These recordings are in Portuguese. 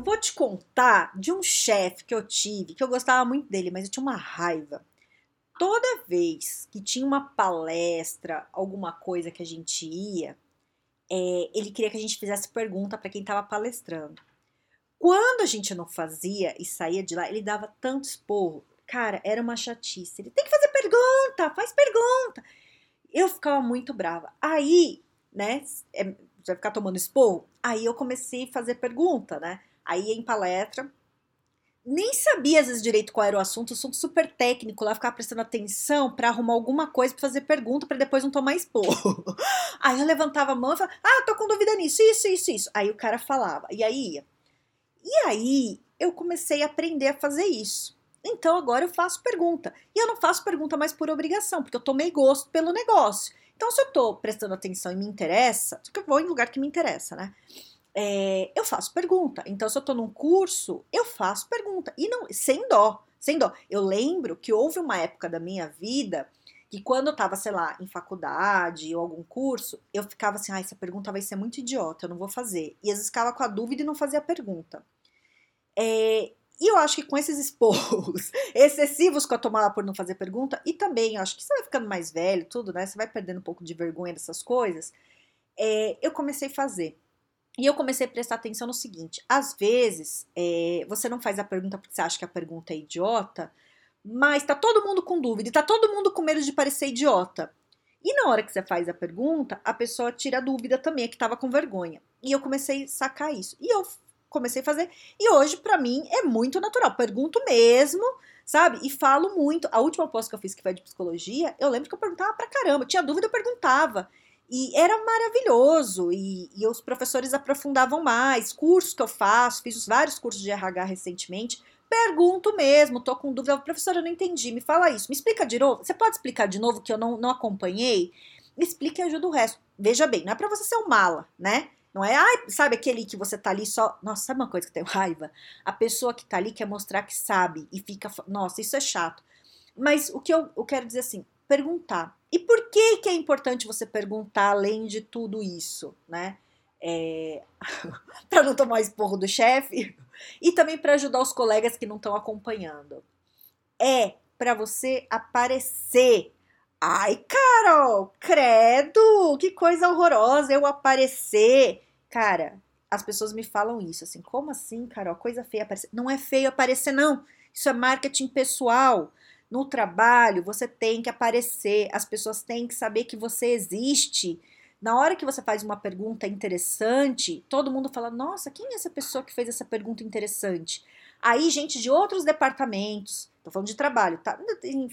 Eu vou te contar de um chefe que eu tive, que eu gostava muito dele, mas eu tinha uma raiva. Toda vez que tinha uma palestra, alguma coisa que a gente ia, é, ele queria que a gente fizesse pergunta para quem estava palestrando. Quando a gente não fazia e saía de lá, ele dava tanto esporro. Cara, era uma chatice. Ele tem que fazer pergunta, faz pergunta. Eu ficava muito brava. Aí, né, é, vai ficar tomando esporro? Aí eu comecei a fazer pergunta, né? Aí em palestra, nem sabia às vezes direito qual era o assunto, assunto super técnico, lá ficava prestando atenção para arrumar alguma coisa para fazer pergunta para depois não tomar esporro. aí eu levantava a mão e falava: "Ah, tô com dúvida nisso, isso, isso, isso". Aí o cara falava. E aí ia. E aí eu comecei a aprender a fazer isso. Então agora eu faço pergunta. E eu não faço pergunta mais por obrigação, porque eu tomei gosto pelo negócio. Então, se eu tô prestando atenção e me interessa, que eu vou em lugar que me interessa, né? É, eu faço pergunta. Então, se eu tô num curso, eu faço pergunta. E não, sem dó, sem dó. Eu lembro que houve uma época da minha vida que quando eu tava, sei lá, em faculdade ou algum curso, eu ficava assim, ah, essa pergunta vai ser muito idiota, eu não vou fazer. E às vezes ficava com a dúvida e não fazia a pergunta. É, e eu acho que com esses esporros excessivos que eu tomava por não fazer pergunta, e também acho que você vai ficando mais velho, tudo, né? Você vai perdendo um pouco de vergonha dessas coisas. É, eu comecei a fazer. E eu comecei a prestar atenção no seguinte: às vezes é, você não faz a pergunta porque você acha que a pergunta é idiota, mas tá todo mundo com dúvida tá todo mundo com medo de parecer idiota. E na hora que você faz a pergunta, a pessoa tira a dúvida também, que tava com vergonha. E eu comecei a sacar isso. E eu comecei a fazer. E hoje, para mim, é muito natural. Pergunto mesmo, sabe? E falo muito. A última pós que eu fiz, que foi de psicologia, eu lembro que eu perguntava pra caramba. Tinha dúvida, eu perguntava. E era maravilhoso. E, e os professores aprofundavam mais. Cursos que eu faço, fiz vários cursos de RH recentemente. Pergunto mesmo, tô com dúvida. Professora, eu não entendi. Me fala isso. Me explica de novo. Você pode explicar de novo que eu não, não acompanhei? Me explica e ajuda o resto. Veja bem, não é para você ser um mala, né? Não é, ai, sabe aquele que você tá ali só. Nossa, sabe uma coisa que eu tenho raiva? A pessoa que tá ali quer mostrar que sabe e fica. Nossa, isso é chato. Mas o que eu, eu quero dizer assim, perguntar. E por que, que é importante você perguntar além de tudo isso, né? É, para não tomar esporro do chefe e também para ajudar os colegas que não estão acompanhando. É para você aparecer Ai, Carol, credo, que coisa horrorosa eu aparecer. Cara, as pessoas me falam isso, assim, como assim, Carol, coisa feia aparecer? Não é feio aparecer, não. Isso é marketing pessoal. No trabalho, você tem que aparecer, as pessoas têm que saber que você existe. Na hora que você faz uma pergunta interessante, todo mundo fala: Nossa, quem é essa pessoa que fez essa pergunta interessante? Aí, gente de outros departamentos, tô falando de trabalho, tá? Em,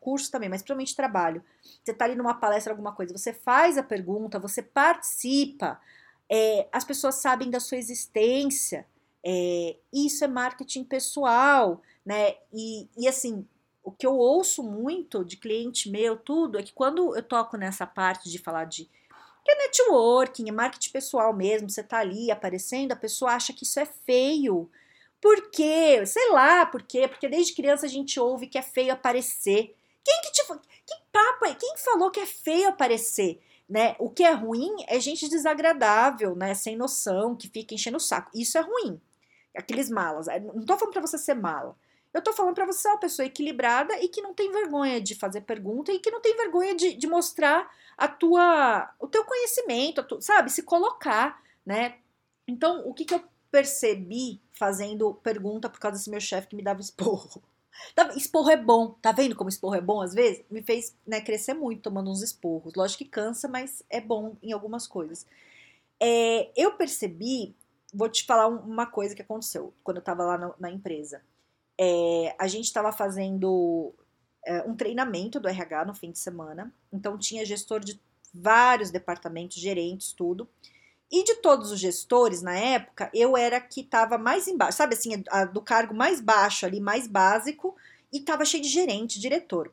curso também, mas principalmente trabalho. Você tá ali numa palestra, alguma coisa, você faz a pergunta, você participa, é, as pessoas sabem da sua existência. É, isso é marketing pessoal, né? E, e assim, o que eu ouço muito de cliente meu, tudo, é que quando eu toco nessa parte de falar de é networking, é marketing pessoal mesmo, você tá ali aparecendo, a pessoa acha que isso é feio. Por quê? Sei lá por quê. Porque desde criança a gente ouve que é feio aparecer. Quem que te que papo é? Quem falou que é feio aparecer? Né? O que é ruim é gente desagradável, né? Sem noção, que fica enchendo o saco. Isso é ruim. Aqueles malas. É, não tô falando para você ser mala. Eu tô falando para você ser uma pessoa equilibrada e que não tem vergonha de fazer pergunta e que não tem vergonha de, de mostrar a tua, o teu conhecimento, tu, sabe? Se colocar, né? Então, o que, que eu percebi fazendo pergunta por causa desse meu chefe que me dava esporro. Tá, esporro é bom, tá vendo como esporro é bom às vezes? Me fez né, crescer muito tomando uns esporros. Lógico que cansa, mas é bom em algumas coisas. É, eu percebi, vou te falar uma coisa que aconteceu quando eu tava lá na empresa. É, a gente estava fazendo é, um treinamento do RH no fim de semana, então tinha gestor de vários departamentos, gerentes, tudo. E de todos os gestores na época, eu era que estava mais embaixo, sabe assim, a, do cargo mais baixo ali, mais básico, e estava cheio de gerente, diretor.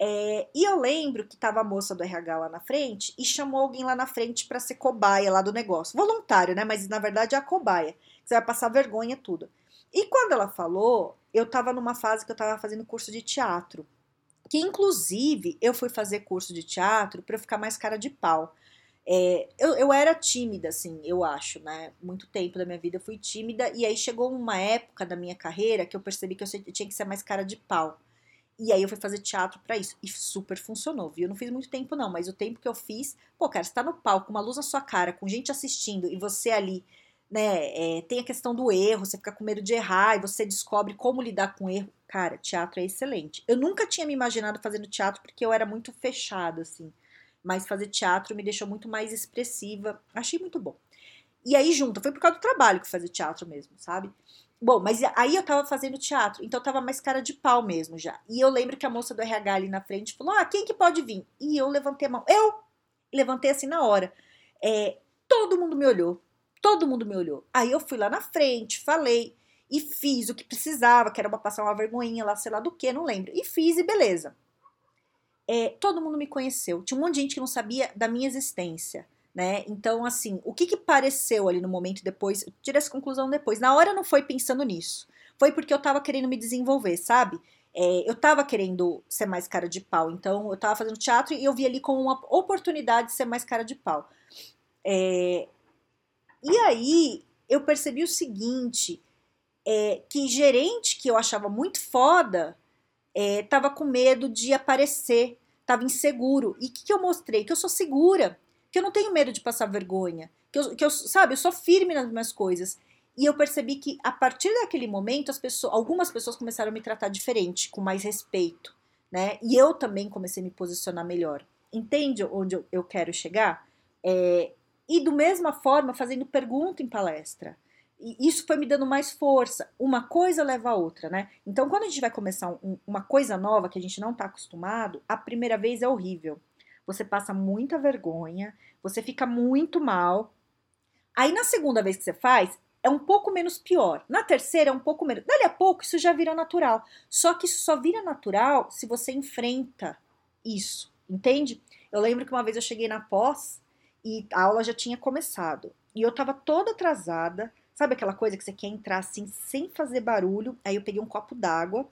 É, e eu lembro que estava a moça do RH lá na frente e chamou alguém lá na frente para ser cobaia lá do negócio. Voluntário, né? Mas na verdade é a cobaia. Você vai passar vergonha tudo. E quando ela falou, eu estava numa fase que eu estava fazendo curso de teatro. Que inclusive eu fui fazer curso de teatro para ficar mais cara de pau. É, eu, eu era tímida, assim, eu acho, né? Muito tempo da minha vida eu fui tímida, e aí chegou uma época da minha carreira que eu percebi que eu tinha que ser mais cara de pau. E aí eu fui fazer teatro para isso. E super funcionou, viu? Eu não fiz muito tempo, não, mas o tempo que eu fiz, pô, cara, você tá no palco, uma luz na sua cara, com gente assistindo, e você ali, né, é, tem a questão do erro, você fica com medo de errar, e você descobre como lidar com erro. Cara, teatro é excelente. Eu nunca tinha me imaginado fazendo teatro porque eu era muito fechada, assim mas fazer teatro me deixou muito mais expressiva. Achei muito bom. E aí, junto, foi por causa do trabalho que fazer teatro mesmo, sabe? Bom, mas aí eu tava fazendo teatro, então eu tava mais cara de pau mesmo já. E eu lembro que a moça do RH ali na frente falou: Ah, quem que pode vir? E eu levantei a mão. Eu levantei assim na hora. É, todo mundo me olhou. Todo mundo me olhou. Aí eu fui lá na frente, falei e fiz o que precisava, que era pra passar uma vergonhinha lá, sei lá do que, não lembro. E fiz e beleza é, todo mundo me conheceu. Tinha um monte de gente que não sabia da minha existência. Né? Então, assim, o que, que pareceu ali no momento depois? Eu tirei essa conclusão depois. Na hora não foi pensando nisso. Foi porque eu tava querendo me desenvolver, sabe? É, eu tava querendo ser mais cara de pau. Então, eu tava fazendo teatro e eu vi ali como uma oportunidade de ser mais cara de pau. É, e aí, eu percebi o seguinte: é, que gerente que eu achava muito foda estava é, com medo de aparecer, estava inseguro. E o que, que, eu mostrei? Que eu sou segura, que eu não tenho medo de passar vergonha, que eu, que eu, sabe, eu sou firme nas minhas coisas. E eu percebi que a partir daquele momento, as pessoas, algumas pessoas começaram a me tratar diferente, com mais respeito, né? E eu também comecei a me posicionar melhor. Entende onde eu, eu quero chegar? É, e do mesma forma, fazendo pergunta em palestra. E isso foi me dando mais força. Uma coisa leva a outra, né? Então, quando a gente vai começar um, uma coisa nova que a gente não está acostumado, a primeira vez é horrível. Você passa muita vergonha, você fica muito mal. Aí, na segunda vez que você faz, é um pouco menos pior. Na terceira, é um pouco menos. Dali a pouco, isso já vira natural. Só que isso só vira natural se você enfrenta isso, entende? Eu lembro que uma vez eu cheguei na pós e a aula já tinha começado. E eu tava toda atrasada Sabe aquela coisa que você quer entrar assim, sem fazer barulho? Aí eu peguei um copo d'água,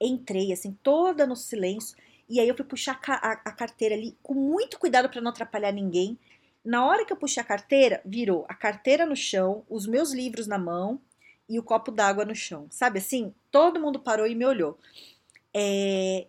entrei assim, toda no silêncio, e aí eu fui puxar a, a, carteira ali com muito cuidado para não atrapalhar ninguém. Na hora que eu puxei a carteira, virou a carteira no chão, os meus livros na mão e o copo d'água no chão. Sabe assim? Todo mundo parou e me olhou. É...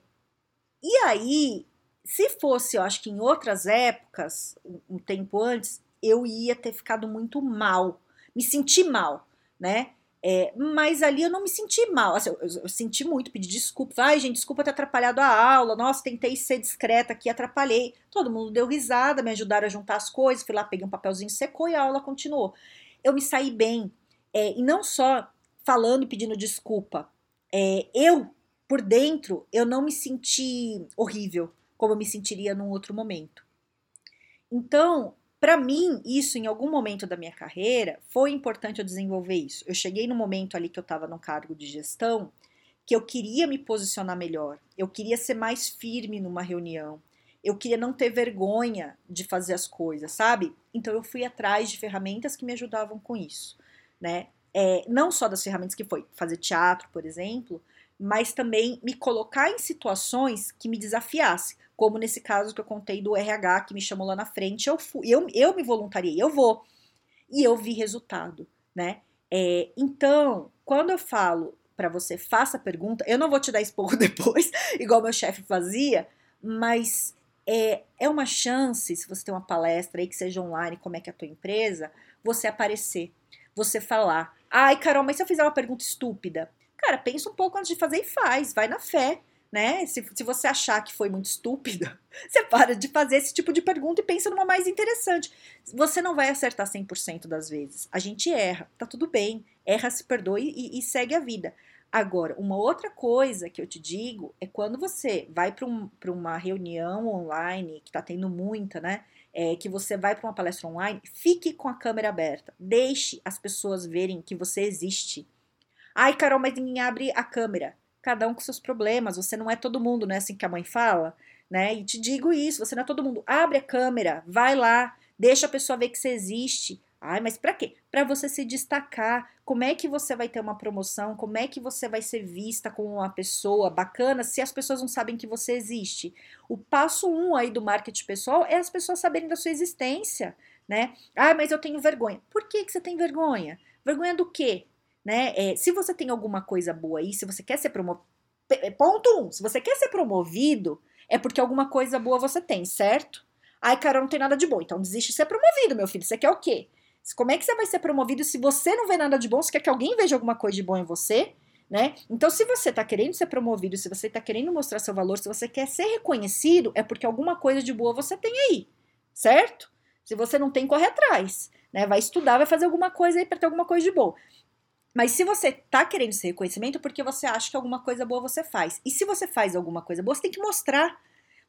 E aí, se fosse, eu acho que em outras épocas, um tempo antes, eu ia ter ficado muito mal me senti mal, né? É, mas ali eu não me senti mal. Assim, eu, eu, eu, senti muito, pedi desculpa. Ai, gente, desculpa ter atrapalhado a aula. Nossa, tentei ser discreta aqui, atrapalhei. Todo mundo deu risada, me ajudaram a juntar as coisas. Fui lá, peguei um papelzinho, secou e a aula continuou. Eu me saí bem. É, e não só falando e pedindo desculpa. É, eu, por dentro, eu não me senti horrível, como eu me sentiria num outro momento. Então, para mim, isso em algum momento da minha carreira foi importante eu desenvolver isso. Eu cheguei no momento ali que eu estava no cargo de gestão que eu queria me posicionar melhor, eu queria ser mais firme numa reunião, eu queria não ter vergonha de fazer as coisas, sabe? Então eu fui atrás de ferramentas que me ajudavam com isso, né? É, não só das ferramentas que foi fazer teatro, por exemplo, mas também me colocar em situações que me desafiassem como nesse caso que eu contei do RH que me chamou lá na frente, eu fui, eu, eu me voluntariei, eu vou. E eu vi resultado, né? É, então, quando eu falo para você faça pergunta, eu não vou te dar esporro depois, igual meu chefe fazia, mas é, é uma chance, se você tem uma palestra aí que seja online, como é que é a tua empresa, você aparecer, você falar. Ai, Carol, mas se eu fizer uma pergunta estúpida? Cara, pensa um pouco antes de fazer e faz, vai na fé né? Se, se você achar que foi muito estúpida, você para de fazer esse tipo de pergunta e pensa numa mais interessante. Você não vai acertar 100% das vezes. A gente erra, tá tudo bem. Erra, se perdoe e, e segue a vida. Agora, uma outra coisa que eu te digo é quando você vai para um, uma reunião online, que tá tendo muita, né? é, que você vai para uma palestra online, fique com a câmera aberta. Deixe as pessoas verem que você existe. Ai, Carol, mas ninguém abre a câmera. Cada um com seus problemas. Você não é todo mundo, não é assim que a mãe fala? Né? E te digo isso, você não é todo mundo. Abre a câmera, vai lá, deixa a pessoa ver que você existe. Ai, mas para quê? Para você se destacar. Como é que você vai ter uma promoção? Como é que você vai ser vista como uma pessoa bacana se as pessoas não sabem que você existe? O passo um aí do marketing pessoal é as pessoas saberem da sua existência, né? Ah, mas eu tenho vergonha. Por que, que você tem vergonha? Vergonha do quê? Né? É, se você tem alguma coisa boa aí, se você quer ser promovido. Ponto um, se você quer ser promovido, é porque alguma coisa boa você tem, certo? Ai, cara, não tem nada de bom. Então desiste de ser promovido, meu filho. Você quer o quê? Como é que você vai ser promovido se você não vê nada de bom? Você quer que alguém veja alguma coisa de bom em você? Né? Então, se você está querendo ser promovido, se você está querendo mostrar seu valor, se você quer ser reconhecido, é porque alguma coisa de boa você tem aí, certo? Se você não tem, corre atrás, né? Vai estudar, vai fazer alguma coisa aí para ter alguma coisa de boa. Mas se você está querendo esse reconhecimento, é porque você acha que alguma coisa boa você faz. E se você faz alguma coisa boa, você tem que mostrar.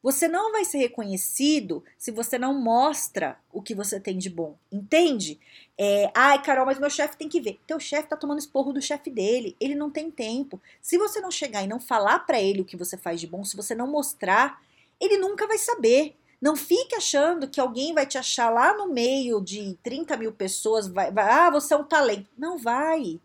Você não vai ser reconhecido se você não mostra o que você tem de bom, entende? É, Ai, Carol, mas meu chefe tem que ver. Teu chefe tá tomando esporro do chefe dele, ele não tem tempo. Se você não chegar e não falar para ele o que você faz de bom, se você não mostrar, ele nunca vai saber. Não fique achando que alguém vai te achar lá no meio de 30 mil pessoas, vai, vai ah, você é um talento. Não vai.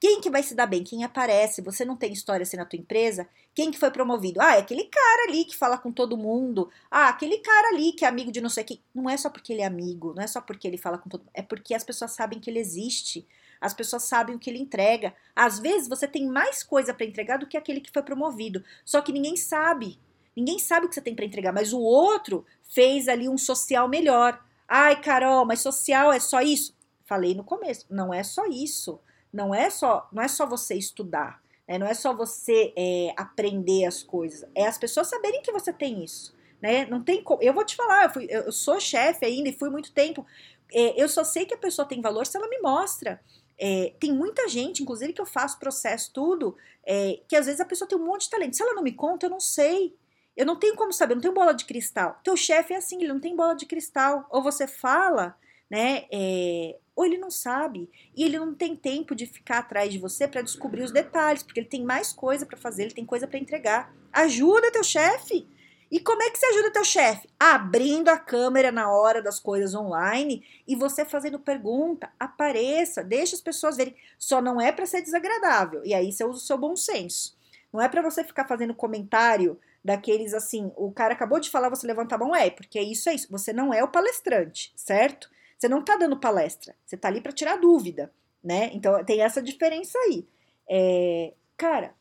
Quem que vai se dar bem? Quem aparece? Você não tem história assim na tua empresa? Quem que foi promovido? Ah, é aquele cara ali que fala com todo mundo. Ah, aquele cara ali que é amigo de não sei quem. Não é só porque ele é amigo, não é só porque ele fala com todo mundo. É porque as pessoas sabem que ele existe. As pessoas sabem o que ele entrega. Às vezes você tem mais coisa para entregar do que aquele que foi promovido. Só que ninguém sabe. Ninguém sabe o que você tem para entregar, mas o outro fez ali um social melhor. Ai, Carol, mas social é só isso? Falei no começo, não é só isso. Não é só, não é só você estudar, né? não é só você é, aprender as coisas, é as pessoas saberem que você tem isso. Né? Não tem Eu vou te falar, eu, fui, eu sou chefe ainda e fui muito tempo. É, eu só sei que a pessoa tem valor se ela me mostra. É, tem muita gente, inclusive que eu faço processo tudo, é, que às vezes a pessoa tem um monte de talento. Se ela não me conta, eu não sei. Eu não tenho como saber, eu não tenho bola de cristal. Teu chefe é assim, ele não tem bola de cristal. Ou você fala, né? É, ou ele não sabe e ele não tem tempo de ficar atrás de você para descobrir os detalhes, porque ele tem mais coisa para fazer, ele tem coisa para entregar. Ajuda teu chefe. E como é que você ajuda teu chefe? Abrindo a câmera na hora das coisas online e você fazendo pergunta, apareça, deixa as pessoas verem. Só não é para ser desagradável. E aí você usa o seu bom senso. Não é para você ficar fazendo comentário daqueles assim, o cara acabou de falar, você levanta a mão, é, porque isso é isso. Você não é o palestrante, certo? Você não está dando palestra, você está ali para tirar dúvida, né? Então tem essa diferença aí. É, cara,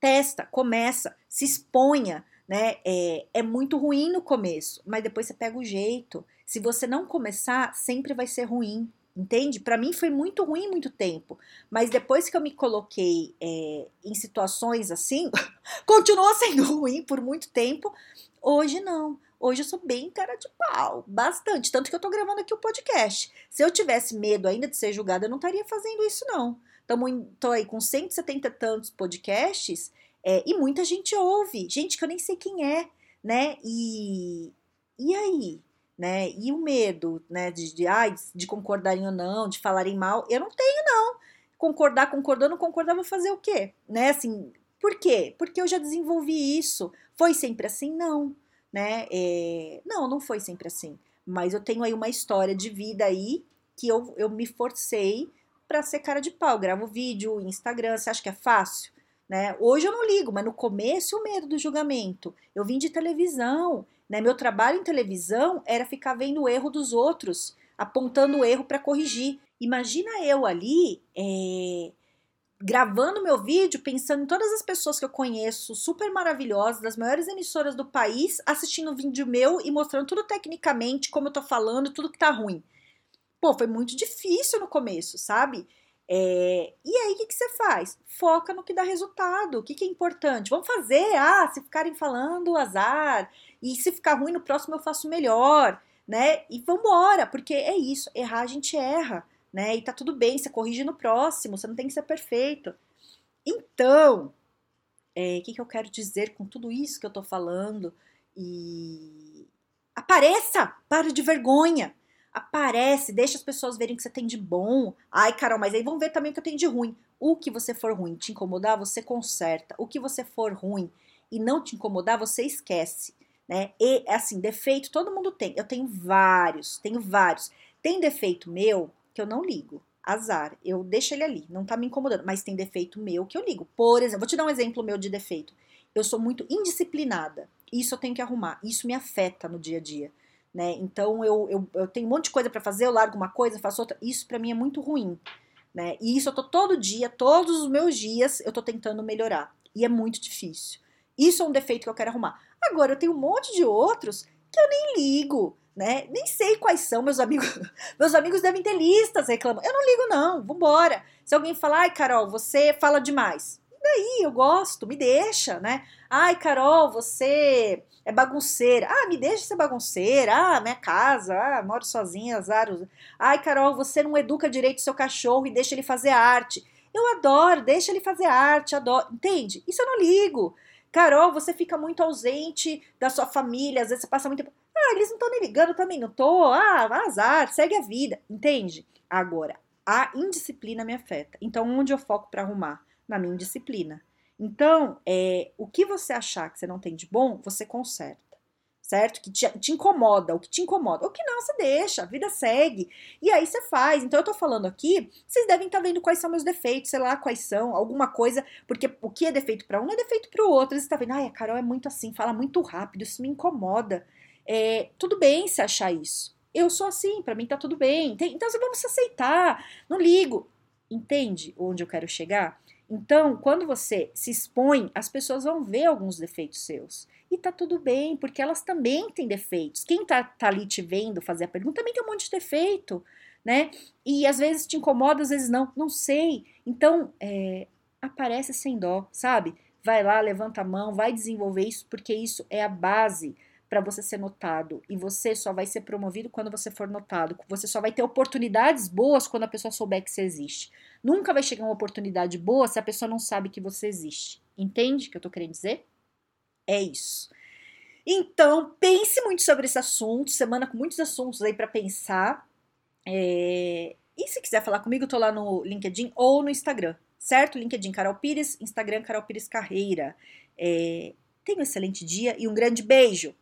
testa, começa, se exponha, né? É, é muito ruim no começo, mas depois você pega o jeito. Se você não começar, sempre vai ser ruim, entende? Para mim foi muito ruim muito tempo, mas depois que eu me coloquei é, em situações assim, continuou sendo ruim por muito tempo. Hoje não. Hoje eu sou bem cara de pau, bastante. Tanto que eu tô gravando aqui o podcast. Se eu tivesse medo ainda de ser julgada, eu não estaria fazendo isso, não. Tamo, tô aí com 170 e tantos podcasts é, e muita gente ouve. Gente que eu nem sei quem é, né? E, e aí? Né? E o medo, né? De, de, ah, de concordarem ou não, de falarem mal. Eu não tenho, não. Concordar, concordando, concordar, vou fazer o quê? Né? Assim, por quê? Porque eu já desenvolvi isso. Foi sempre assim? Não né? É... Não, não foi sempre assim. Mas eu tenho aí uma história de vida aí que eu, eu me forcei para ser cara de pau. Gravo vídeo, Instagram, você acha que é fácil? Né? Hoje eu não ligo, mas no começo o medo do julgamento. Eu vim de televisão, né? Meu trabalho em televisão era ficar vendo o erro dos outros, apontando o erro para corrigir. Imagina eu ali é, gravando meu vídeo, pensando em todas as pessoas que eu conheço, super maravilhosas, das maiores emissoras do país, assistindo um vídeo meu e mostrando tudo tecnicamente, como eu tô falando, tudo que tá ruim. Pô, foi muito difícil no começo, sabe? É, e aí, o que, que, você faz? Foca no que dá resultado, o que, que é importante. Vamos fazer, ah, se ficarem falando, azar. E se ficar ruim no próximo, eu faço melhor, né? E vambora, porque é isso, errar a gente erra né? E tá tudo bem, você corrige no próximo, você não tem que ser perfeito. Então, o é, que, que eu quero dizer com tudo isso que eu tô falando? E Apareça! Para de vergonha! Aparece, deixa as pessoas verem o que você tem de bom. Ai, Carol, mas aí vão ver também o que eu tenho de ruim. O que você for ruim te incomodar, você conserta. O que você for ruim e não te incomodar, você esquece. Né? E assim, defeito todo mundo tem. Eu tenho vários, tenho vários. Tem defeito meu que eu não ligo. Azar, eu deixo ele ali, não tá me incomodando, mas tem defeito meu que eu ligo. Por exemplo, vou te dar um exemplo meu de defeito. Eu sou muito indisciplinada. Isso eu tenho que arrumar. Isso me afeta no dia a dia né? Então eu, eu, eu tenho um monte de coisa para fazer, eu largo uma coisa, faço outra. Isso para mim é muito ruim, né? E isso eu tô todo dia, todos os meus dias, eu tô tentando melhorar. E é muito difícil. Isso é um defeito que eu quero arrumar. Agora eu tenho um monte de outros que eu nem ligo, né? Nem sei quais são meus amigos. meus amigos devem ter listas reclamando. Eu não ligo não, vambora. Se alguém falar, ai Carol, você fala demais. E daí, eu gosto, me deixa, né? Ai Carol, você é bagunceira. Ah, me deixa ser bagunceira. Ah, minha casa. Ah, moro sozinha, azar. Ai, Carol, você não educa direito seu cachorro e deixa ele fazer arte. Eu adoro, deixa ele fazer arte, adoro. Entende? Isso eu não ligo. Carol, você fica muito ausente da sua família, às vezes você passa muito tempo. Ah, eles não estão nem ligando também, não tô. Ah, azar, segue a vida. Entende? Agora, a indisciplina me afeta. Então, onde eu foco para arrumar? Na minha indisciplina. Então, é, o que você achar que você não tem de bom, você conserta, certo? Que te, te, incomoda, o que te incomoda. O que não, você deixa, a vida segue. E aí você faz. Então, eu tô falando aqui, vocês devem estar tá vendo quais são meus defeitos, sei lá quais são, alguma coisa, porque o que é defeito para um é defeito para o outro. Você tá vendo, ai, a Carol é muito assim, fala muito rápido, isso me incomoda. É, tudo bem se achar isso. Eu sou assim, para mim tá tudo bem. Então, vamos se aceitar. Não ligo. Entende onde eu quero chegar? Então, quando você se expõe, as pessoas vão ver alguns defeitos seus. E tá tudo bem, porque elas também têm defeitos. Quem tá, tá ali te vendo fazer a pergunta também tem um monte de defeito, né? E às vezes te incomoda, às vezes não. Não sei. Então, é, aparece sem dó, sabe? Vai lá, levanta a mão, vai desenvolver isso, porque isso é a base para você ser notado. E você só vai ser promovido quando você for notado. Você só vai ter oportunidades boas quando a pessoa souber que você existe. Nunca vai chegar uma oportunidade boa se a pessoa não sabe que você existe. Entende o que eu tô querendo dizer? É isso. Então, pense muito sobre esse assunto. Semana com muitos assuntos aí para pensar. É... E se quiser falar comigo, tô lá no LinkedIn ou no Instagram, certo? LinkedIn Carol Pires, Instagram Carol Pires Carreira. É... Tenha um excelente dia e um grande beijo!